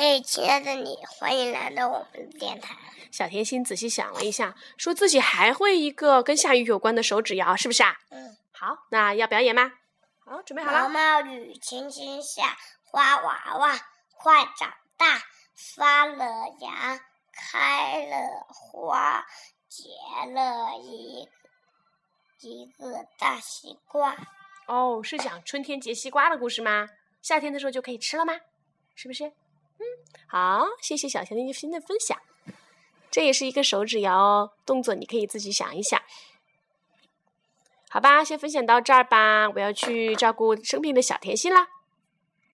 嘿，亲爱的你，欢迎来到我们的电台。小甜心仔细想了一下，说自己还会一个跟下雨有关的手指谣，是不是啊？嗯。好，那要表演吗？好，准备好了。毛毛雨轻轻下，花娃娃快长大，发了芽，开了花，结了一一个大西瓜。哦，是讲春天结西瓜的故事吗？夏天的时候就可以吃了吗？是不是？嗯，好，谢谢小甜心的分享。这也是一个手指谣哦，动作你可以自己想一想。好吧，先分享到这儿吧，我要去照顾生病的小甜心啦。